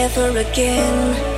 ever again.